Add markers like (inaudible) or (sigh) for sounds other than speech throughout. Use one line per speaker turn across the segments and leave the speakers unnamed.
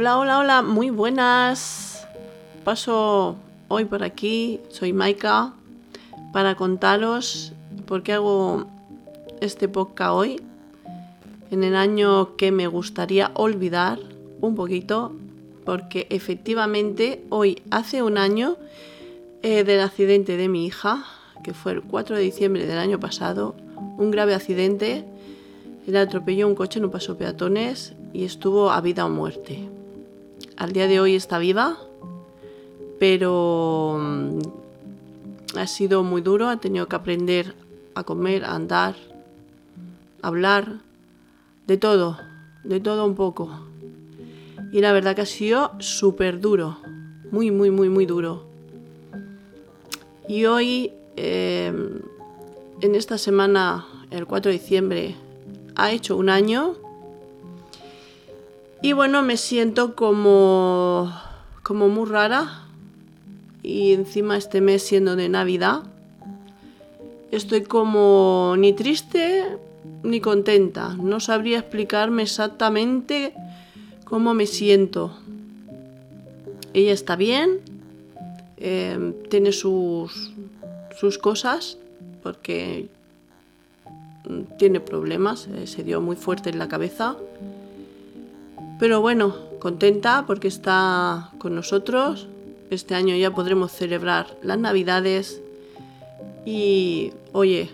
Hola, hola, hola, muy buenas. Paso hoy por aquí, soy Maika, para contaros por qué hago este podcast hoy, en el año que me gustaría olvidar un poquito, porque efectivamente hoy hace un año eh, del accidente de mi hija, que fue el 4 de diciembre del año pasado, un grave accidente. Le atropelló un coche en un paso peatones y estuvo a vida o muerte. Al día de hoy está viva, pero mm, ha sido muy duro, ha tenido que aprender a comer, a andar, a hablar, de todo, de todo un poco. Y la verdad que ha sido súper duro, muy, muy, muy, muy duro. Y hoy, em, en esta semana, el 4 de diciembre, ha hecho un año y bueno, me siento como, como muy rara. Y encima este mes siendo de Navidad, estoy como ni triste ni contenta. No sabría explicarme exactamente cómo me siento. Ella está bien, eh, tiene sus, sus cosas, porque tiene problemas, eh, se dio muy fuerte en la cabeza pero bueno, contenta porque está con nosotros. Este año ya podremos celebrar las Navidades. Y oye,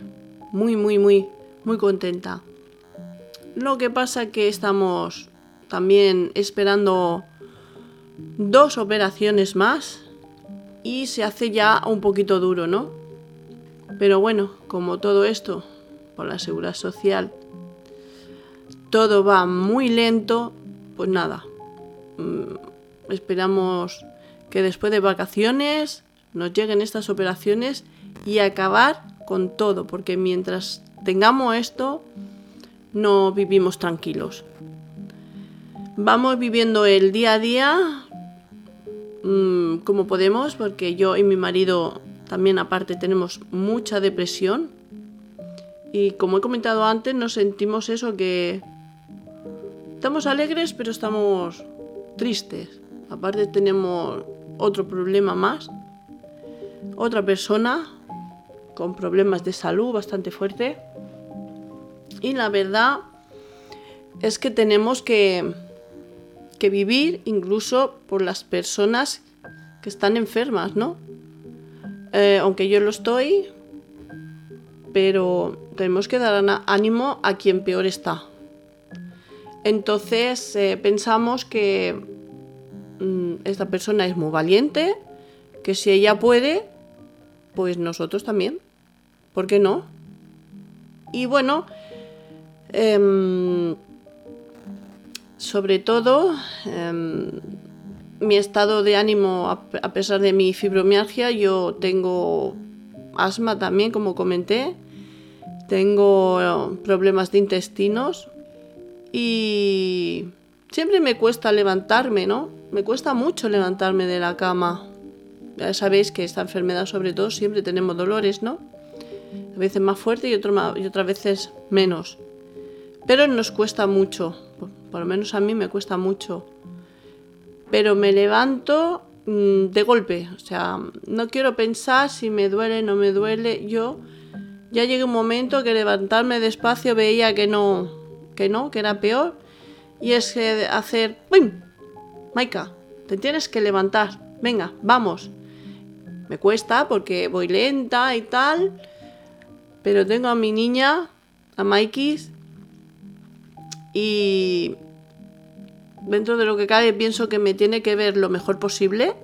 muy, muy, muy, muy contenta. Lo que pasa que estamos también esperando dos operaciones más y se hace ya un poquito duro, ¿no? Pero bueno, como todo esto, por la seguridad social, todo va muy lento, pues nada, mm, esperamos que después de vacaciones nos lleguen estas operaciones y acabar con todo, porque mientras tengamos esto, no vivimos tranquilos. Vamos viviendo el día a día mm, como podemos, porque yo y mi marido también aparte tenemos mucha depresión. Y como he comentado antes, nos sentimos eso que Estamos alegres, pero estamos tristes. Aparte tenemos otro problema más. Otra persona con problemas de salud bastante fuerte. Y la verdad es que tenemos que, que vivir incluso por las personas que están enfermas, ¿no? Eh, aunque yo lo estoy, pero tenemos que dar ánimo a quien peor está. Entonces eh, pensamos que esta persona es muy valiente, que si ella puede, pues nosotros también. ¿Por qué no? Y bueno, em, sobre todo, em, mi estado de ánimo, a pesar de mi fibromialgia, yo tengo asma también, como comenté, tengo problemas de intestinos, y siempre me cuesta levantarme, ¿no? Me cuesta mucho levantarme de la cama. Ya sabéis que esta enfermedad sobre todo siempre tenemos dolores, ¿no? A veces más fuerte y, y otras veces menos. Pero nos cuesta mucho, por, lo menos a mí me cuesta mucho. Pero me levanto mm, de golpe, o sea, no quiero pensar si me duele, no me duele. Yo ya llegué un momento que levantarme despacio veía que no, que no, que era peor. Y es que hacer... ¡Pum! Maika, te tienes que levantar. Venga, vamos. Me cuesta porque voy lenta y tal. Pero tengo a mi niña, a Maikis. Y dentro de lo que cabe pienso que me tiene que ver lo mejor posible.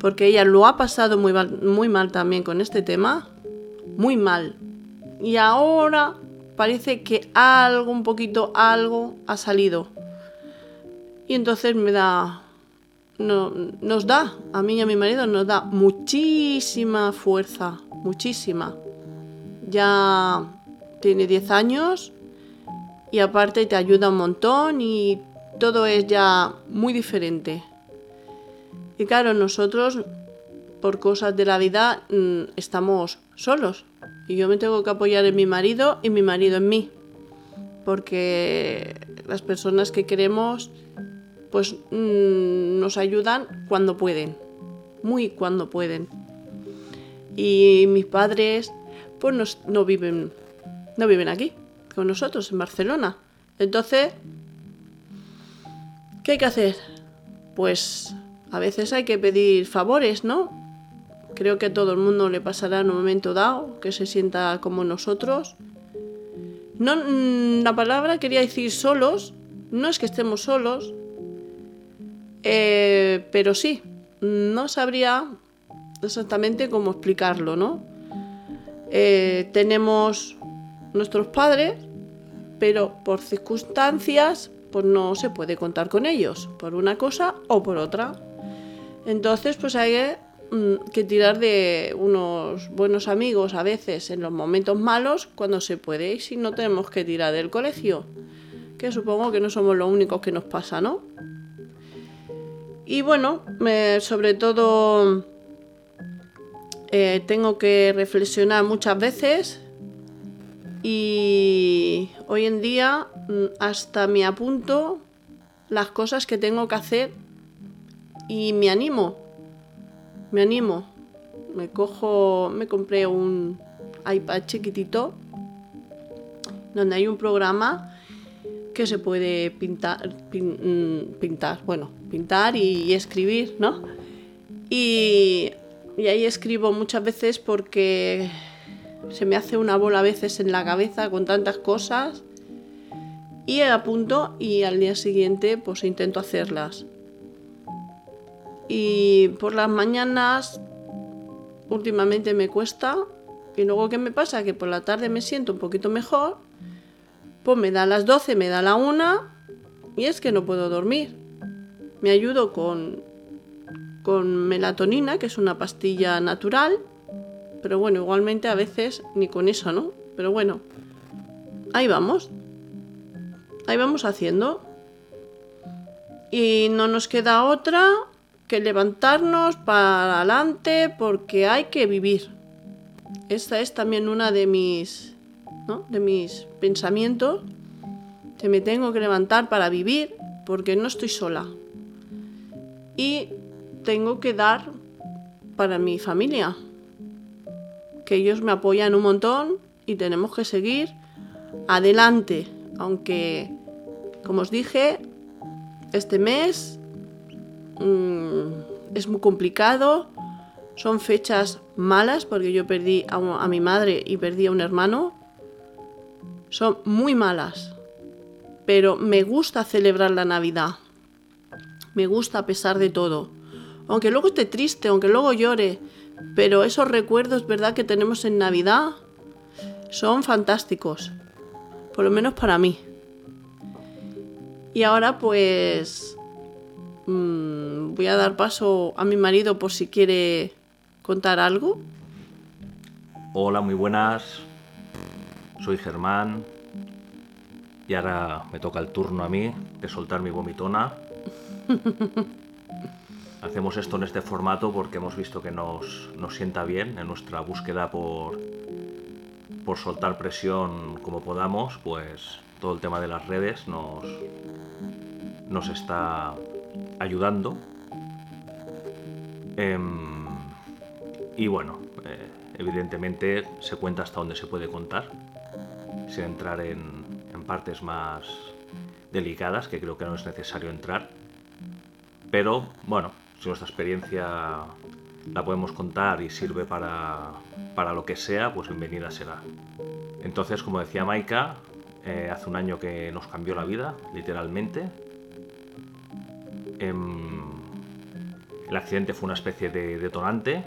Porque ella lo ha pasado muy muy mal también con este tema. Muy mal. Y ahora parece que algo, un poquito, algo ha salido. Y entonces me da, no, nos da, a mí y a mi marido nos da muchísima fuerza, muchísima. Ya tiene 10 años y aparte te ayuda un montón y todo es ya muy diferente. Y claro, nosotros por cosas de la vida mm, estamos solos y yo me tengo que apoyar en mi marido y mi marido en mí. Porque las personas que queremos pues mm, nos ayudan cuando pueden, muy cuando pueden. Y mis padres pues no viven no viven aquí con nosotros en Barcelona. Entonces, ¿qué hay que hacer? Pues a veces hay que pedir favores, ¿no? Creo que a todo el mundo le pasará en un momento dado que se sienta como nosotros. No, mm, la palabra quería decir solos, no es que estemos solos, eh, pero sí, no sabría exactamente cómo explicarlo, ¿no? Eh, tenemos nuestros padres, pero por circunstancias pues no se puede contar con ellos, por una cosa o por otra. Entonces pues hay mm, que tirar de unos buenos amigos a veces en los momentos malos cuando se puede y si no tenemos que tirar del colegio, que supongo que no somos los únicos que nos pasa, ¿no? Y bueno, sobre todo eh, tengo que reflexionar muchas veces y hoy en día mm, hasta me apunto las cosas que tengo que hacer y me animo. Me animo. Me cojo, me compré un iPad chiquitito donde hay un programa que se puede pintar, mm, pintar, bueno, pintar y, escribir, ¿no? Y, y ahí escribo muchas veces porque se me hace una bola a veces en la cabeza con tantas cosas y apunto y al día siguiente pues intento hacerlas. Y por las mañanas últimamente me cuesta y luego ¿qué me pasa? Que por la tarde me siento un poquito mejor, pues me da las 12, me da la 1 y es que no puedo dormir. Me ayudo con, con melatonina, que es una pastilla natural, pero bueno, igualmente a veces ni con eso, ¿no? Pero bueno, ahí vamos. Ahí vamos haciendo. Y no nos queda otra que levantarnos para adelante porque hay que vivir. Esta es también una de mis, de mis pensamientos. Que me tengo que levantar para vivir porque no estoy sola. Y tengo que dar para mi familia que ellos me apoyan un montón y tenemos que seguir adelante. Aunque, como os dije, este mes mm, es muy complicado, son fechas malas porque yo perdí a mi madre y perdí a un hermano. Son muy malas, pero me gusta celebrar la Navidad. Me gusta a pesar de todo. Aunque luego esté triste, aunque luego llore, pero esos recuerdos, ¿verdad?, que tenemos en Navidad son fantásticos. Por lo menos para mí. Y ahora pues mm, voy a dar paso a mi marido por si quiere contar algo.
Hola, muy buenas. Soy Germán. Y ahora me toca el turno a mí de soltar mi vomitona. (laughs) Hacemos esto en este formato porque hemos visto que nos, sienta bien en nuestra búsqueda por, por soltar presión como podamos, pues todo el tema de las redes nos, nos está ayudando. Em, y bueno, eh, evidentemente se cuenta hasta donde se puede contar, sin entrar en, partes más delicadas, que creo que no es necesario entrar. Pero bueno, si nuestra experiencia la podemos contar y sirve para, para lo que sea, pues bienvenida será. Entonces, como decía Maika, eh, hace un año que nos cambió la vida, literalmente. Em, el accidente fue una especie de detonante.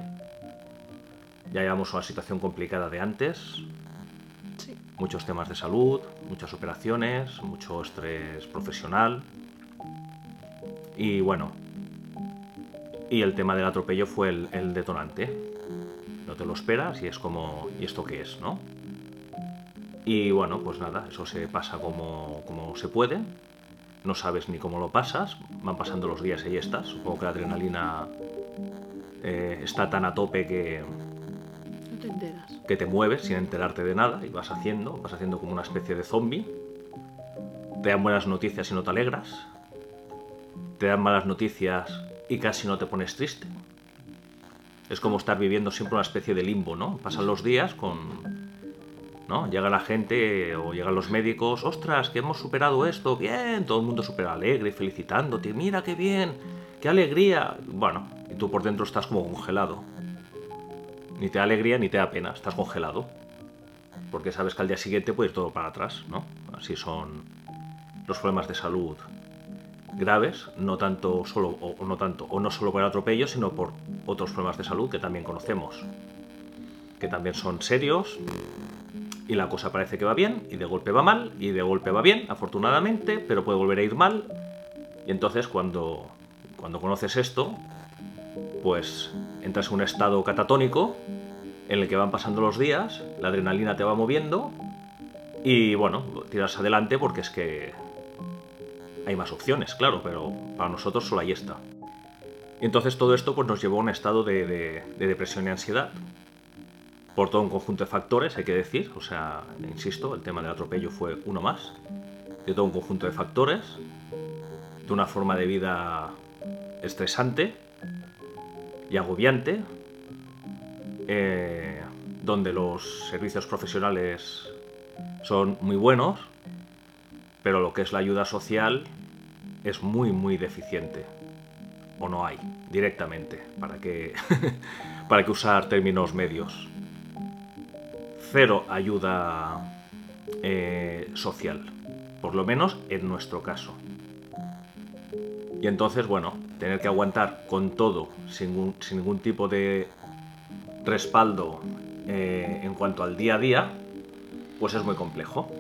Ya llevamos una situación complicada de antes. Muchos temas de salud, muchas operaciones, mucho estrés profesional. Y bueno, Y el tema del atropello fue el, detonante. No te lo esperas y es como, ¿y esto qué es, no? Y bueno, pues nada, eso se pasa como, como se puede. No sabes ni cómo lo pasas, van pasando los días y estás. Supongo que la adrenalina eh, está tan a tope que, Que te mueves sin enterarte de nada y vas haciendo, vas haciendo como una especie de zombie. Te dan buenas noticias y no te alegras. Te dan malas noticias y casi no te pones triste. Es como estar viviendo siempre una especie de limbo, ¿no? Pasan los días con... ¿No? Llega la gente o llegan los médicos, ostras, que hemos superado esto, bien, todo el mundo súper alegre, felicitándote, mira qué bien, qué alegría. Bueno, y tú por dentro estás como congelado. Ni te da alegría ni te da pena, estás congelado. Porque sabes que al día siguiente puede ir todo para atrás, ¿no? Así son los problemas de salud graves, no tanto solo o, no tanto o no solo por el atropello, sino por otros problemas de salud que también conocemos, que también son serios y la cosa parece que va bien y de golpe va mal y de golpe va bien, afortunadamente, pero puede volver a ir mal y entonces cuando cuando conoces esto, pues entras en un estado catatónico en el que van pasando los días, la adrenalina te va moviendo y bueno, tiras adelante porque es que hay más opciones, claro, pero para nosotros solo hay esta. Y entonces todo esto pues, nos llevó a un estado de, de- de depresión y ansiedad. Por todo un conjunto de factores, hay que decir. O sea, insisto, el tema del atropello fue uno más. De todo un conjunto de factores. De una forma de vida estresante y agobiante. eh, donde los servicios profesionales son muy buenos, pero lo que es la ayuda social es muy, muy deficiente. O no hay, directamente. ¿Para qué, (laughs) para qué usar términos medios? Cero ayuda eh, social. Por lo menos en nuestro caso. Y entonces, bueno, tener que aguantar con todo, sin, ningún- sin ningún tipo de respaldo eh, en cuanto al día a día, pues es muy complejo.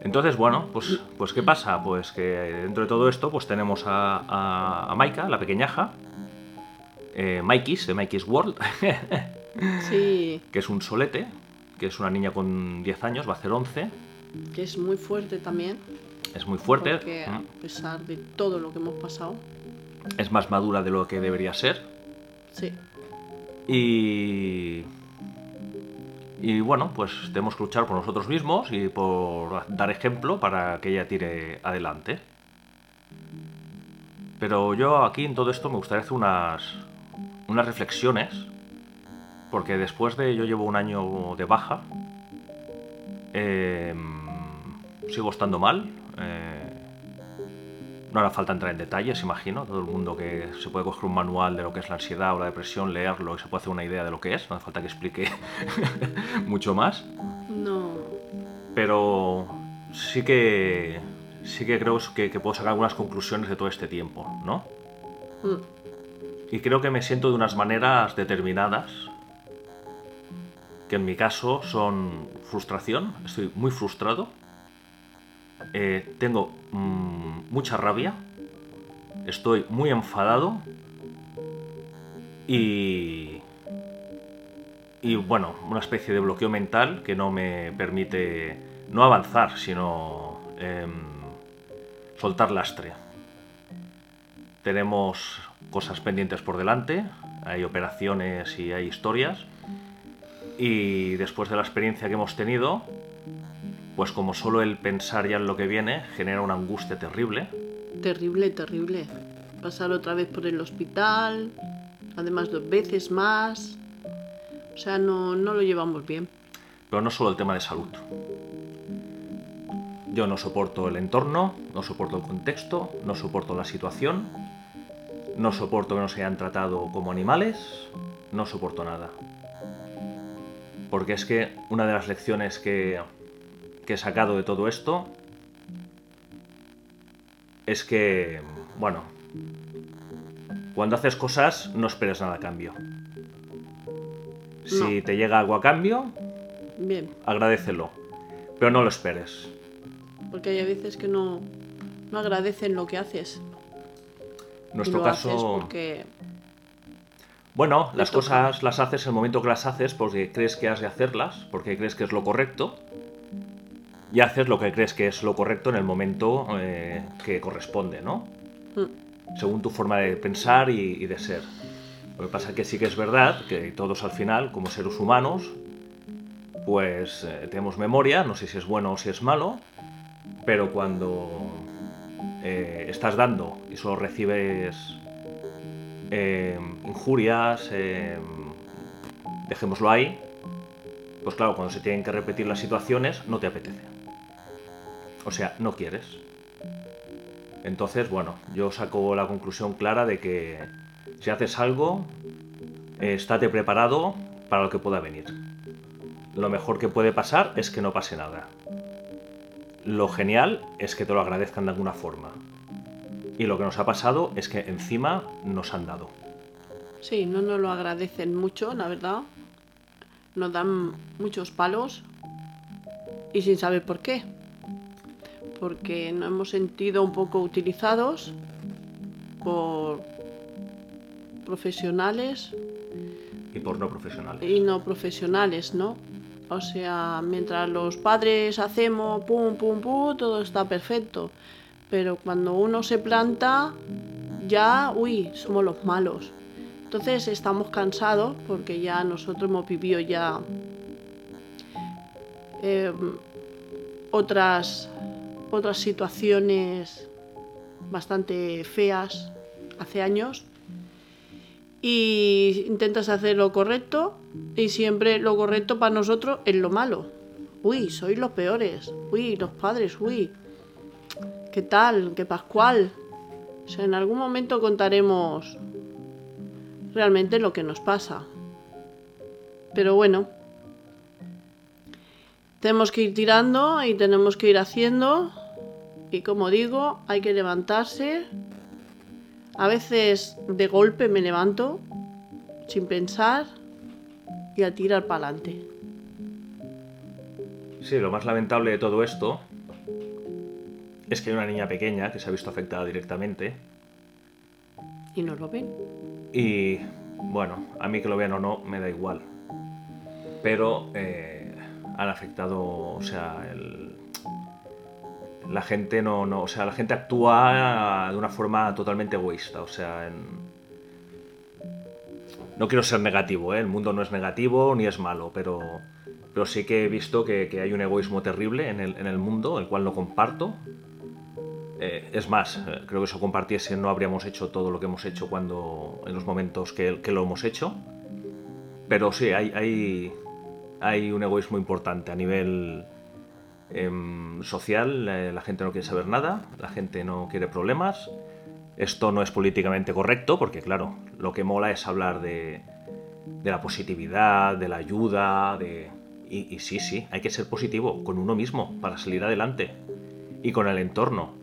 Entonces, bueno, pues, pues ¿qué pasa? Pues que dentro de todo esto, pues tenemos a, a, a Maika, la pequeñaja, eh, Maikis, de Maikis World, (laughs)
Sí,
que es un solete, que es una niña con 10 años, va a hacer 11,
que es muy fuerte también.
Es muy fuerte,
Porque a pesar de todo lo que hemos pasado,
es más madura de lo que debería ser,
sí.
Y. Y bueno, pues tenemos que luchar por nosotros mismos y por dar ejemplo para que ella tire adelante. Pero yo aquí en todo esto me gustaría hacer unas, unas reflexiones, porque después de yo llevo un año de baja, eh, sigo estando mal. Eh, no hará falta entrar en detalles, imagino. Todo el mundo que se puede coger un manual de lo que es la ansiedad o la depresión, leerlo y se puede hacer una idea de lo que es. No hace falta que explique (laughs) mucho más.
No.
Pero sí que sí que creo que, que puedo sacar algunas conclusiones de todo este tiempo, ¿no?
Mm,
Y creo que me siento de unas maneras determinadas, que en mi caso son frustración, estoy muy frustrado, eh, tengo mm, mucha rabia, estoy muy enfadado y... Y bueno, una especie de bloqueo mental que no me permite no avanzar, sino em, soltar lastre. Tenemos cosas pendientes por delante, hay operaciones y hay historias. Y después de la experiencia que hemos tenido, pues como solo el pensar ya en lo que viene genera una angustia terrible.
terrible, terrible. Pasar otra vez por el hospital, además dos veces más. O sea, no, no lo llevamos bien.
Pero no solo el tema de salud. Yo no soporto el entorno, no soporto el contexto, no soporto la situación, no soporto que nos hayan tratado como animales, no soporto nada. Porque es que una de las lecciones que, que he sacado de todo esto es que, bueno, cuando haces cosas no esperes nada a cambio. Si
No.
te llega algo a cambio,
Bien,
agradecelo, pero no lo esperes.
porque hay veces que no, no agradecen lo que haces.
nuestro
lo
caso...
haces porque
Bueno, las
toca.
cosas las haces en el momento que las haces porque crees que has de hacerlas, porque crees que es lo correcto, y haces lo que crees que es lo correcto en el momento eh, que corresponde, ¿no?
mm,
Según tu forma de pensar y, y de ser. Lo que pasa es que sí que es verdad que todos al final, como seres humanos, pues eh, tenemos memoria, no sé si es bueno o si es malo, pero cuando eh, estás dando y solo recibes eh, injurias, eh, dejémoslo ahí, pues claro, cuando se tienen que repetir las situaciones no te apetece. O sea, no quieres. Entonces, bueno, yo saco la conclusión clara de que si haces algo, eh, estate preparado para lo que pueda venir. Lo mejor que puede pasar es que no pase nada. Lo genial es que te lo agradezcan de alguna forma. Y lo que nos ha pasado es que encima nos han dado.
sí, no nos lo agradecen mucho, la verdad. Nos dan muchos palos y sin saber por qué. Porque nos hemos sentido un poco utilizados por profesionales
Y por no profesionales.
y no profesionales, ¿no? O sea, mientras los padres hacemos pum, pum, pum, todo está perfecto. Pero cuando uno se planta, ya, uy, somos los malos. Entonces estamos cansados porque ya nosotros hemos vivido ya eh, otras, otras situaciones bastante feas hace años y intentas hacer lo correcto y siempre lo correcto para nosotros es lo malo. Uy, sois los peores. Uy, los padres, uy. ¿Qué tal? ¿Qué pascual? O sea, en algún momento contaremos realmente lo que nos pasa. Pero bueno, tenemos que ir tirando y tenemos que ir haciendo. Y como digo, hay que levantarse. A veces de golpe me levanto sin pensar y a tirar para adelante.
Sí, lo más lamentable de todo esto es que hay una niña pequeña que se ha visto afectada directamente
Y no lo ven.
y bueno, a mí que lo vean o no me da igual. Pero eh, han afectado, o sea, el- la gente no, no, o sea, la gente actúa de una forma totalmente egoísta, o sea, en- no quiero ser negativo, ¿eh? el mundo no es negativo ni es malo, pero, pero sí que he visto que, que hay un egoísmo terrible en el, en el mundo, el cual no comparto. Eh, es más, eh, creo que si lo compartiese no habríamos hecho todo lo que hemos hecho cuando en los momentos que, que lo hemos hecho. Pero sí, hay, hay, hay un egoísmo importante a nivel em, social. eh, la gente no quiere saber nada, la gente no quiere problemas. Esto no es políticamente correcto porque, claro, lo que mola es hablar de, la positividad, de la ayuda, de... Y sí, sí, hay que ser positivo con uno mismo para salir adelante. Y con el entorno.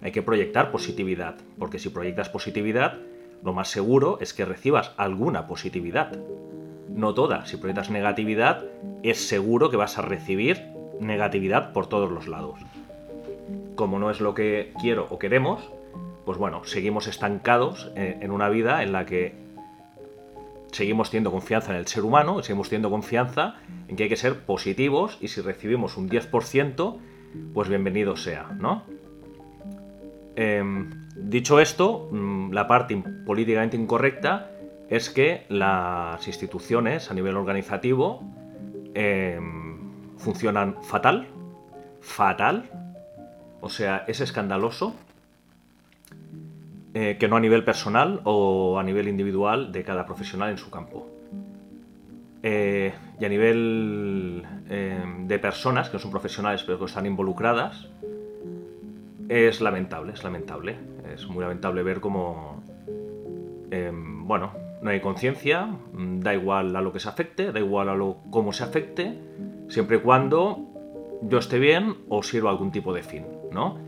Hay que proyectar positividad, porque si proyectas positividad, lo más seguro es que recibas alguna positividad. No toda. Si proyectas negatividad, es seguro que vas a recibir negatividad por todos los lados. Como no es lo que quiero o queremos, pues bueno, seguimos estancados en, en una vida en la que seguimos teniendo confianza en el ser humano, seguimos teniendo confianza en que hay que ser positivos y si recibimos un 10%, pues bienvenido sea, ¿no? Em, dicho esto, mm, la parte políticamente incorrecta es que las instituciones a nivel organizativo em, funcionan fatal, fatal, o sea, es escandaloso eh, que no a nivel personal o a nivel individual de cada profesional en su campo. Eh, y a nivel eh, de personas que no son profesionales pero que están involucradas, es lamentable, es lamentable. Es muy lamentable ver cómo, em, bueno, no hay conciencia, da igual a lo que se afecte, da igual a lo cómo se afecte, siempre y cuando yo esté bien o sirva algún tipo de fin, ¿no?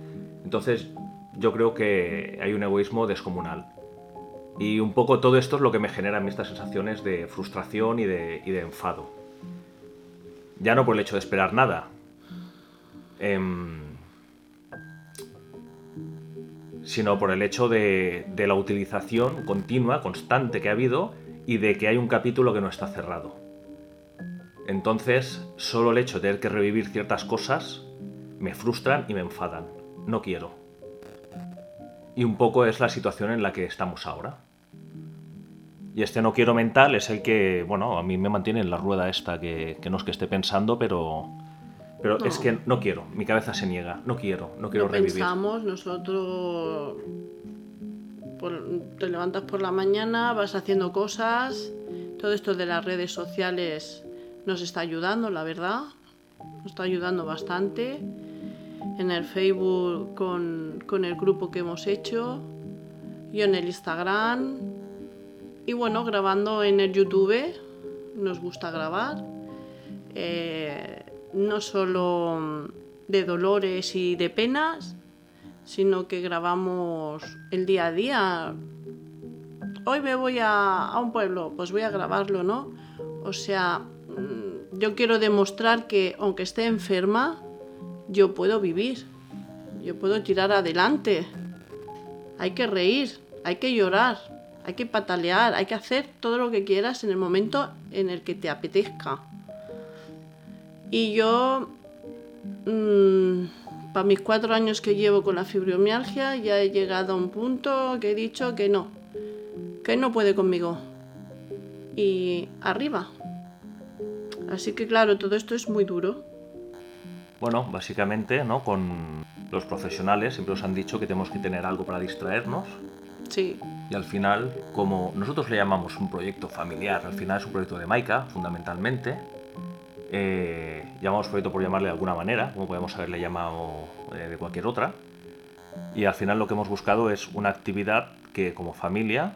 Entonces, yo creo que hay un egoísmo descomunal. Y un poco todo esto es lo que me genera a mí estas sensaciones de frustración y de, enfado. Ya no por el hecho de esperar nada. Em, sino por el hecho de la utilización continua, constante que ha habido y de que hay un capítulo que no está cerrado. Entonces, solo el hecho de tener que revivir ciertas cosas me frustran y me enfadan. No quiero. Y un poco es la situación en la que estamos ahora. Y este no quiero mental es el que, bueno, a mí me mantiene en la rueda esta, que, que no es que esté pensando, pero, pero es
No.
que no quiero, mi cabeza se niega, no quiero, no quiero
no
revivir.
pensamos, nosotros por- te levantas por la mañana, vas haciendo cosas, todo esto de las redes sociales nos está ayudando, la verdad, nos está ayudando bastante. En el Facebook con, con el grupo que hemos hecho, yo en el Instagram y bueno, grabando en el YouTube, nos gusta grabar. Eh, no solo de dolores y de penas, sino que grabamos el día a día. Hoy me voy a, a un pueblo, pues voy a grabarlo, ¿no? O sea, yo quiero demostrar que aunque esté enferma, yo puedo vivir, yo puedo tirar adelante. Hay que reír, hay que llorar, hay que patalear, hay que hacer todo lo que quieras en el momento en el que te apetezca. Y yo, para mis cuatro años que llevo con la fibromialgia, ya he llegado a un punto que he dicho que no, que no puede conmigo. Y arriba. Así que claro, todo esto es muy duro.
Bueno, básicamente, ¿no? Con los profesionales siempre nos han dicho que tenemos que tener algo para distraernos
Sí,
y al final, como nosotros le llamamos un proyecto familiar, al final es un proyecto de Maika, fundamentalmente. Eh, llamamos proyecto por llamarle de alguna manera, como podemos haberle llamado eh, de cualquier otra. Y al final lo que hemos buscado es una actividad que como familia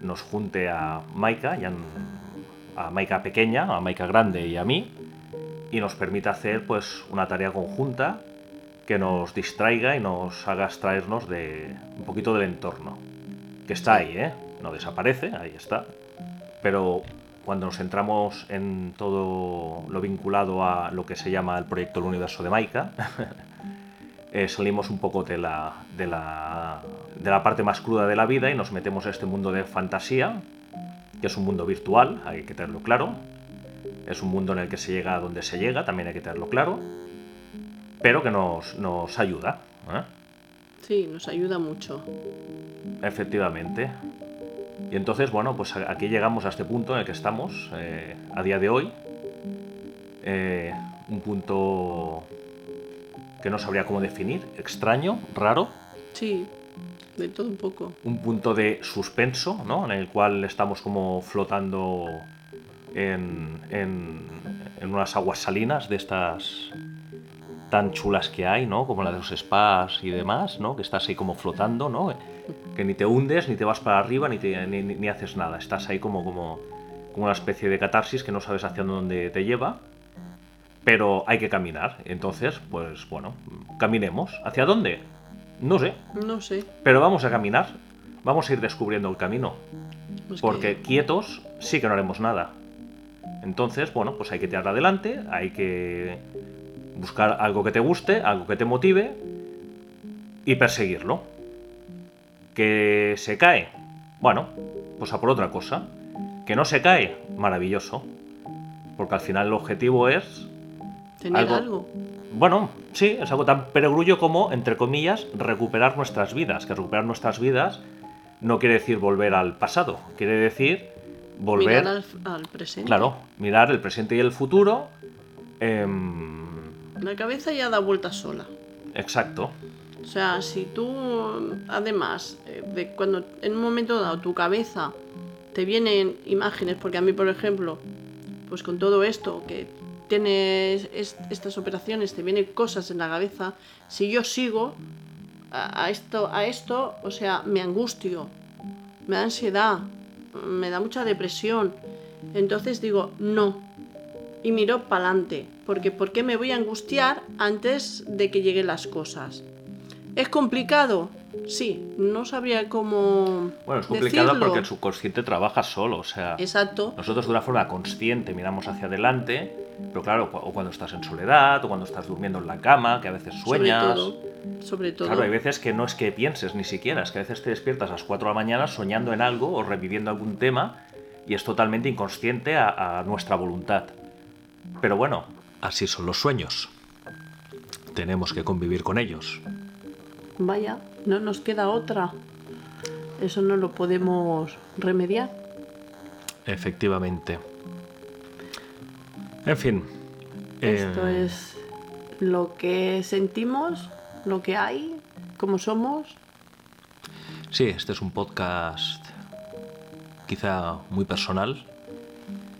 nos junte a Maika, y a, a Maika pequeña, a Maika grande y a mí, y nos permita hacer pues una tarea conjunta que nos distraiga y nos haga extraernos de un poquito del entorno. Que está ahí, ¿eh? No desaparece, ahí está. Pero cuando nos centramos en todo lo vinculado a lo que se llama el proyecto El Universo de Maika, (laughs) eh, salimos un poco de la, de, la, de la parte más cruda de la vida y nos metemos a este mundo de fantasía, que es un mundo virtual, hay que tenerlo claro. Es un mundo en el que se llega a donde se llega, también hay que tenerlo claro pero que nos, nos ayuda. ¿eh?
sí, nos ayuda mucho.
Efectivamente. Y entonces, bueno, pues aquí llegamos a este punto en el que estamos eh, a día de hoy. Eh, un punto que no sabría cómo definir, extraño, raro,
Sí, de todo un poco.
un punto de suspenso, ¿no? En el cual estamos como flotando en, en, en unas aguas salinas de estas tan chulas que hay, ¿no? Como la de los spas y demás, ¿no? Que estás ahí como flotando, ¿no? Que ni te hundes, ni te vas para arriba, ni, te- ni, ni- haces nada. Estás ahí como, como, como una especie de catarsis que no sabes hacia dónde te lleva. Pero hay que caminar. Entonces, pues bueno, caminemos. ¿Hacia dónde? No sé.
No sé.
Pero vamos a caminar. Vamos a ir descubriendo el camino.
pues
Porque
que-
quietos sí que no haremos nada. Entonces, bueno, pues hay que tirar adelante, hay que buscar algo que te guste, algo que te motive y perseguirlo. Que se cae, bueno, pues a por otra cosa. Que no se cae, maravilloso. Porque al final el objetivo es
tener
algo-
algo.
bueno, sí, es algo tan perogrullo como, entre comillas, recuperar nuestras vidas. Que recuperar nuestras vidas no quiere decir volver al pasado, quiere decir volver,
Mirar al, al presente.
claro, mirar el presente y el futuro. em,
La cabeza ya da vueltas sola.
exacto,
O sea, si tú, además, eh, de cuando en un momento dado tu cabeza te vienen imágenes, porque a mí, por ejemplo, pues con todo esto, que tienes es- estas operaciones, te vienen cosas en la cabeza, si yo sigo a, a esto, a esto, o sea, me angustio, me da ansiedad, me da mucha depresión. Entonces digo, no. Y miro para adelante, porque ¿por qué me voy a angustiar antes de que lleguen las cosas? ¿Es complicado? Sí, no sabría cómo.
bueno, es complicado
decirlo.
porque el subconsciente trabaja solo, o sea,
Exacto.
nosotros de una forma consciente miramos hacia adelante, Pero claro, o cuando estás en soledad, o cuando estás durmiendo en la cama, que a veces sueñas.
Sobre todo. Sobre todo.
Claro, hay veces que no es que pienses ni siquiera, es que a veces te despiertas a las 4 de la mañana soñando en algo o reviviendo algún tema y es totalmente inconsciente a, a nuestra voluntad. Pero bueno, así son los sueños. Tenemos que convivir con ellos.
Vaya, no nos queda otra. Eso no lo podemos remediar.
Efectivamente. En fin.
Esto
eh,
es lo que sentimos, lo que hay, cómo somos.
Sí, este es un podcast quizá muy personal,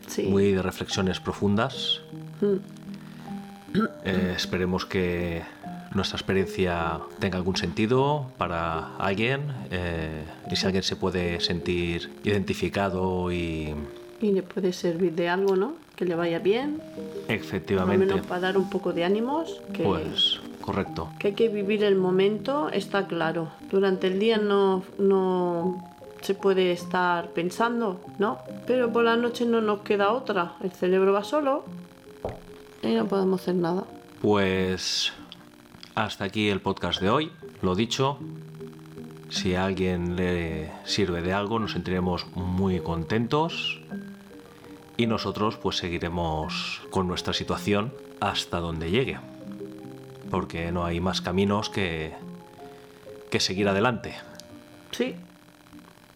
Sí.
muy de reflexiones profundas.
Mm.
Eh, esperemos que nuestra experiencia tenga algún sentido para alguien eh, y si alguien se puede sentir identificado y
Y le puede servir de algo, ¿no? Que le vaya bien, al
efectivamente,
menos para dar un poco de ánimos. Que,
pues correcto.
que hay que vivir el momento, está claro. Durante el día no, no se puede estar pensando, ¿no? Pero por la noche no nos queda otra. El cerebro va solo y no podemos hacer nada.
Pues hasta aquí el podcast de hoy. Lo dicho, si a alguien le sirve de algo, nos sentiremos muy contentos y nosotros pues seguiremos con nuestra situación hasta donde llegue. Porque no hay más caminos que, que seguir adelante.
Sí,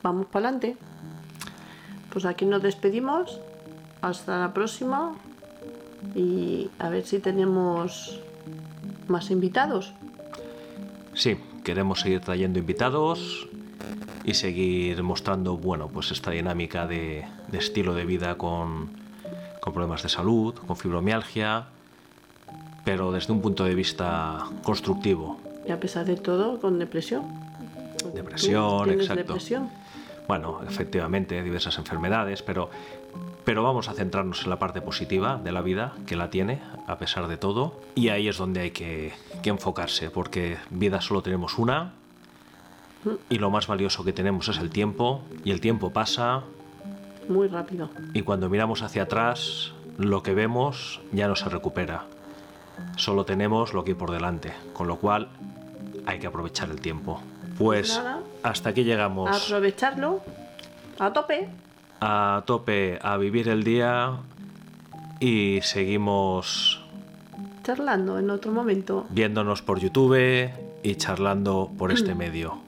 vamos para adelante. Pues aquí nos despedimos. Hasta la próxima. Y a ver si tenemos más invitados.
Sí, queremos seguir trayendo invitados y seguir mostrando, bueno, pues esta dinámica de, de estilo de vida con, con problemas de salud, con fibromialgia, pero desde un punto de vista constructivo.
Y a pesar de todo, con depresión.
Depresión,
¿Tú tienes
exacto.
depresión?
Bueno, efectivamente, diversas enfermedades, pero, pero vamos a centrarnos en la parte positiva de la vida, que la tiene, a pesar de todo. Y ahí es donde hay que, que enfocarse, porque vida solo tenemos una, y lo más valioso que tenemos es el tiempo, y el tiempo pasa,
Muy rápido.
y cuando miramos hacia atrás, lo que vemos ya no se recupera. Solo tenemos lo que hay por delante, con lo cual hay que aprovechar el tiempo. Pues
Nada.
hasta aquí llegamos
Aprovecharlo a tope.
A tope a vivir el día y seguimos
Charlando en otro momento.
viéndonos por YouTube y charlando por este medio.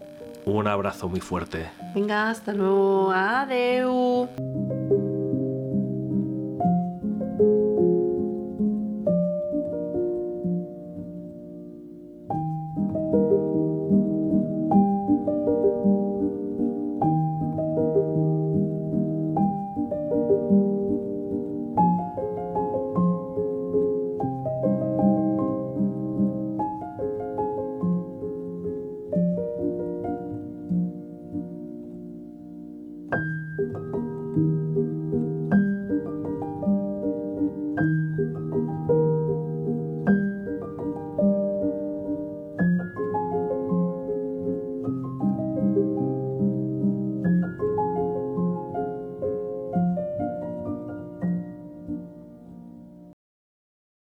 Un abrazo muy fuerte.
Venga, hasta luego. Adeu.